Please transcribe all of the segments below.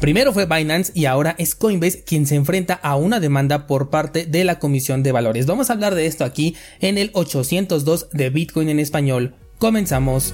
Primero fue Binance y ahora es Coinbase quien se enfrenta a una demanda por parte de la Comisión de Valores. Vamos a hablar de esto aquí en el 802 de Bitcoin en español. Comenzamos.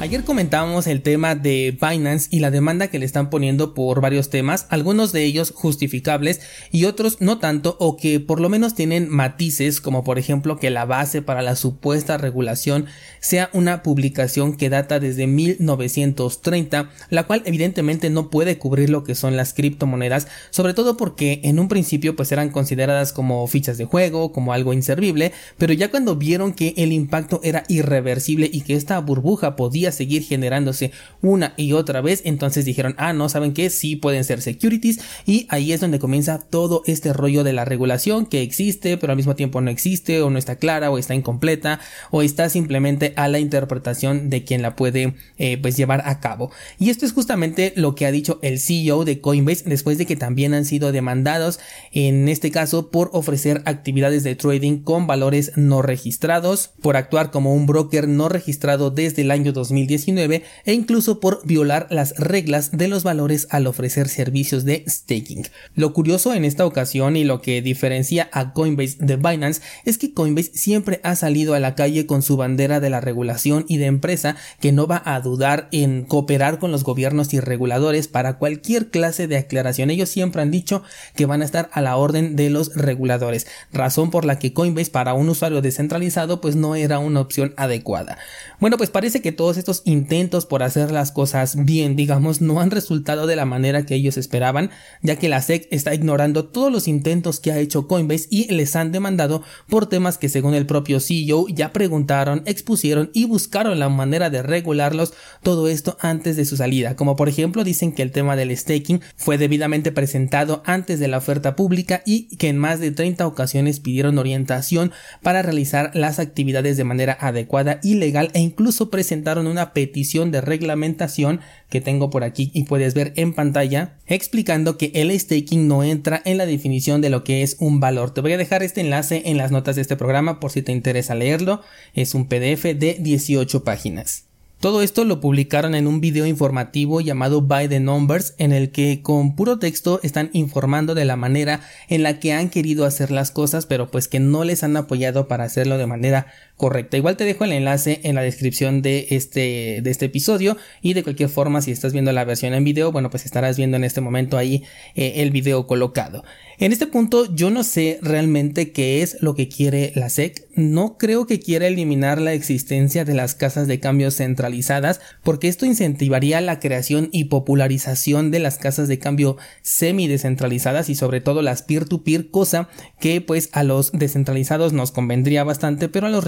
Ayer comentábamos el tema de Binance y la demanda que le están poniendo por varios temas, algunos de ellos justificables y otros no tanto o que por lo menos tienen matices como por ejemplo que la base para la supuesta regulación sea una publicación que data desde 1930, la cual evidentemente no puede cubrir lo que son las criptomonedas, sobre todo porque en un principio pues eran consideradas como fichas de juego, como algo inservible, pero ya cuando vieron que el impacto era irreversible y que esta burbuja podía seguir generándose una y otra vez, entonces dijeron, ah, no, ¿saben qué? Sí pueden ser securities y ahí es donde comienza todo este rollo de la regulación que existe, pero al mismo tiempo no existe o no está clara o está incompleta o está simplemente a la interpretación de quien la puede eh, pues llevar a cabo. Y esto es justamente lo que ha dicho el CEO de Coinbase después de que también han sido demandados en este caso por ofrecer actividades de trading con valores no registrados, por actuar como un broker no registrado desde el año 2000 2019 e incluso por violar las reglas de los valores al ofrecer servicios de staking. Lo curioso en esta ocasión y lo que diferencia a Coinbase de Binance es que Coinbase siempre ha salido a la calle con su bandera de la regulación y de empresa que no va a dudar en cooperar con los gobiernos y reguladores para cualquier clase de aclaración. Ellos siempre han dicho que van a estar a la orden de los reguladores, razón por la que Coinbase para un usuario descentralizado pues no era una opción adecuada. Bueno, pues parece que todos estos intentos por hacer las cosas bien, digamos, no han resultado de la manera que ellos esperaban, ya que la SEC está ignorando todos los intentos que ha hecho Coinbase y les han demandado por temas que según el propio CEO ya preguntaron, expusieron y buscaron la manera de regularlos, todo esto antes de su salida, como por ejemplo dicen que el tema del staking fue debidamente presentado antes de la oferta pública y que en más de 30 ocasiones pidieron orientación para realizar las actividades de manera adecuada y legal e incluso presentaron una petición de reglamentación que tengo por aquí y puedes ver en pantalla explicando que el staking no entra en la definición de lo que es un valor. Te voy a dejar este enlace en las notas de este programa por si te interesa leerlo. Es un PDF de 18 páginas. Todo esto lo publicaron en un video informativo llamado By the Numbers en el que con puro texto están informando de la manera en la que han querido hacer las cosas pero pues que no les han apoyado para hacerlo de manera correcta. Igual te dejo el enlace en la descripción de este, de este episodio y de cualquier forma si estás viendo la versión en video bueno pues estarás viendo en este momento ahí eh, el video colocado. En este punto yo no sé realmente qué es lo que quiere la SEC. No creo que quiera eliminar la existencia de las casas de cambio centralizadas porque esto incentivaría la creación y popularización de las casas de cambio semi descentralizadas y sobre todo las peer-to-peer, cosa que pues a los descentralizados nos convendría bastante pero a los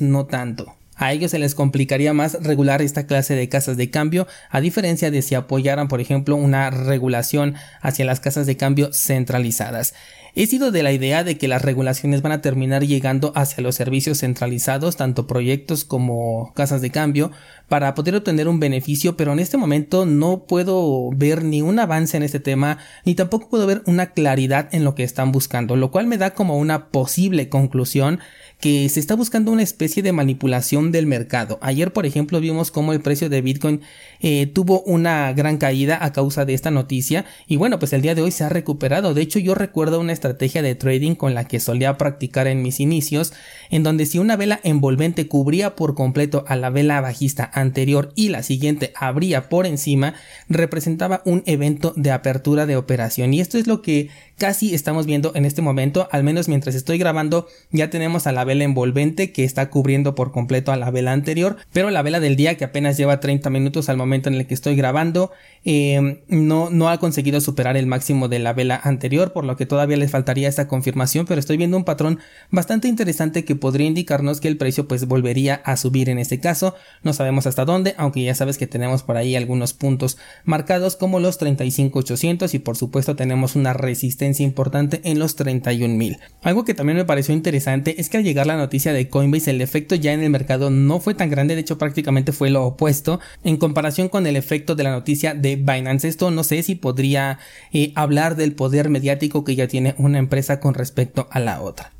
no tanto. A ellos se les complicaría más regular esta clase de casas de cambio, a diferencia de si apoyaran, por ejemplo, una regulación hacia las casas de cambio centralizadas. He sido de la idea de que las regulaciones van a terminar llegando hacia los servicios centralizados, tanto proyectos como casas de cambio, para poder obtener un beneficio, pero en este momento no puedo ver ni un avance en este tema, ni tampoco puedo ver una claridad en lo que están buscando, lo cual me da como una posible conclusión que se está buscando una especie de manipulación del mercado. Ayer, por ejemplo, vimos cómo el precio de Bitcoin eh, tuvo una gran caída a causa de esta noticia y bueno, pues el día de hoy se ha recuperado. De hecho, yo recuerdo una estrategia de trading con la que solía practicar en mis inicios, en donde si una vela envolvente cubría por completo a la vela bajista anterior y la siguiente abría por encima, representaba un evento de apertura de operación. Y esto es lo que casi estamos viendo en este momento, al menos mientras estoy grabando, ya tenemos a la vela envolvente que está cubriendo por completo a la vela anterior, pero la vela del día que apenas lleva 30 minutos al momento en el que estoy grabando, eh, no, no ha conseguido superar el máximo de la vela anterior, por lo que todavía les faltaría esta confirmación, pero estoy viendo un patrón bastante interesante que podría indicarnos que el precio pues volvería a subir en este caso, no sabemos hasta dónde, aunque ya sabes que tenemos por ahí algunos puntos marcados como los 35.800 y por supuesto tenemos una resistencia importante en los 31.000. Algo que también me pareció interesante es que al llegar la noticia de Coinbase el efecto ya en el mercado no fue tan grande, de hecho prácticamente fue lo opuesto en comparación con el efecto de la noticia de Binance. Esto no sé si podría eh, hablar del poder mediático que ya tiene una empresa con respecto a la otra.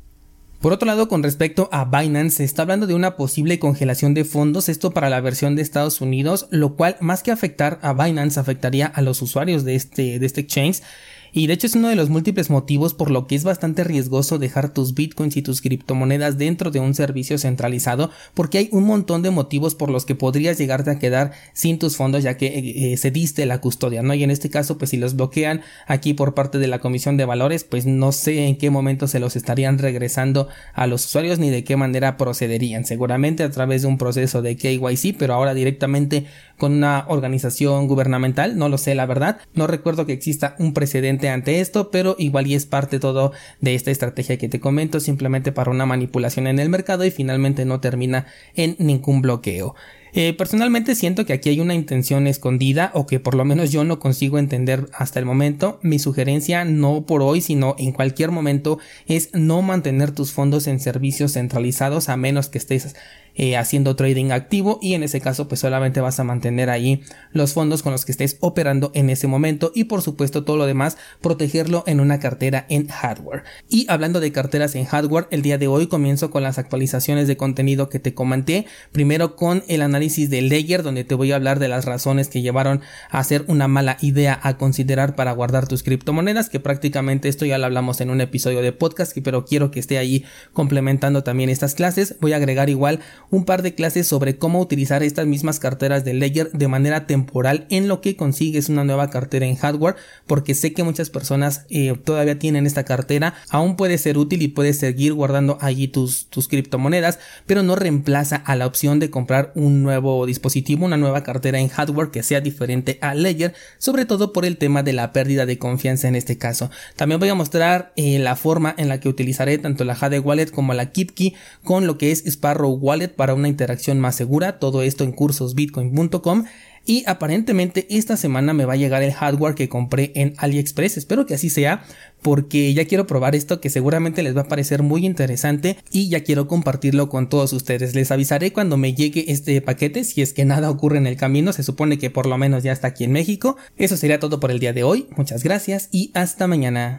Por otro lado, con respecto a Binance, se está hablando de una posible congelación de fondos, esto para la versión de Estados Unidos, lo cual más que afectar a Binance afectaría a los usuarios de este, de este exchange y de hecho es uno de los múltiples motivos por lo que es bastante riesgoso dejar tus bitcoins y tus criptomonedas dentro de un servicio centralizado porque hay un montón de motivos por los que podrías llegarte a quedar sin tus fondos ya que eh, eh, cediste la custodia, ¿no? Y en este caso pues si los bloquean aquí por parte de la Comisión de Valores pues no sé en qué momento se los estarían regresando a los usuarios ni de qué manera procederían. Seguramente a través de un proceso de KYC pero ahora directamente con una organización gubernamental, no lo sé la verdad, no recuerdo que exista un precedente ante esto, pero igual y es parte todo de esta estrategia que te comento, simplemente para una manipulación en el mercado y finalmente no termina en ningún bloqueo. Eh, personalmente siento que aquí hay una intención escondida o que por lo menos yo no consigo entender hasta el momento. Mi sugerencia no por hoy sino en cualquier momento es no mantener tus fondos en servicios centralizados a menos que estés eh, haciendo trading activo y en ese caso pues solamente vas a mantener ahí los fondos con los que estés operando en ese momento y por supuesto todo lo demás protegerlo en una cartera en hardware. Y hablando de carteras en hardware, el día de hoy comienzo con las actualizaciones de contenido que te comenté, primero con el análisis de Ledger donde te voy a hablar de las razones que llevaron a hacer una mala idea a considerar para guardar tus criptomonedas, que prácticamente esto ya lo hablamos en un episodio de podcast, pero quiero que esté ahí complementando también estas clases. Voy a agregar igual un par de clases sobre cómo utilizar estas mismas carteras de Ledger de manera temporal en lo que consigues una nueva cartera en hardware porque sé que muchas personas eh, todavía tienen esta cartera aún puede ser útil y puedes seguir guardando allí tus, tus criptomonedas pero no reemplaza a la opción de comprar un nuevo dispositivo una nueva cartera en hardware que sea diferente a Ledger sobre todo por el tema de la pérdida de confianza en este caso. También voy a mostrar eh, la forma en la que utilizaré tanto la Jade Wallet como la KeepKey con lo que es Sparrow Wallet para una interacción más segura, todo esto en cursosbitcoin.com y aparentemente esta semana me va a llegar el hardware que compré en AliExpress. Espero que así sea porque ya quiero probar esto que seguramente les va a parecer muy interesante y ya quiero compartirlo con todos ustedes. Les avisaré cuando me llegue este paquete si es que nada ocurre en el camino. Se supone que por lo menos ya está aquí en México. Eso sería todo por el día de hoy. Muchas gracias y hasta mañana.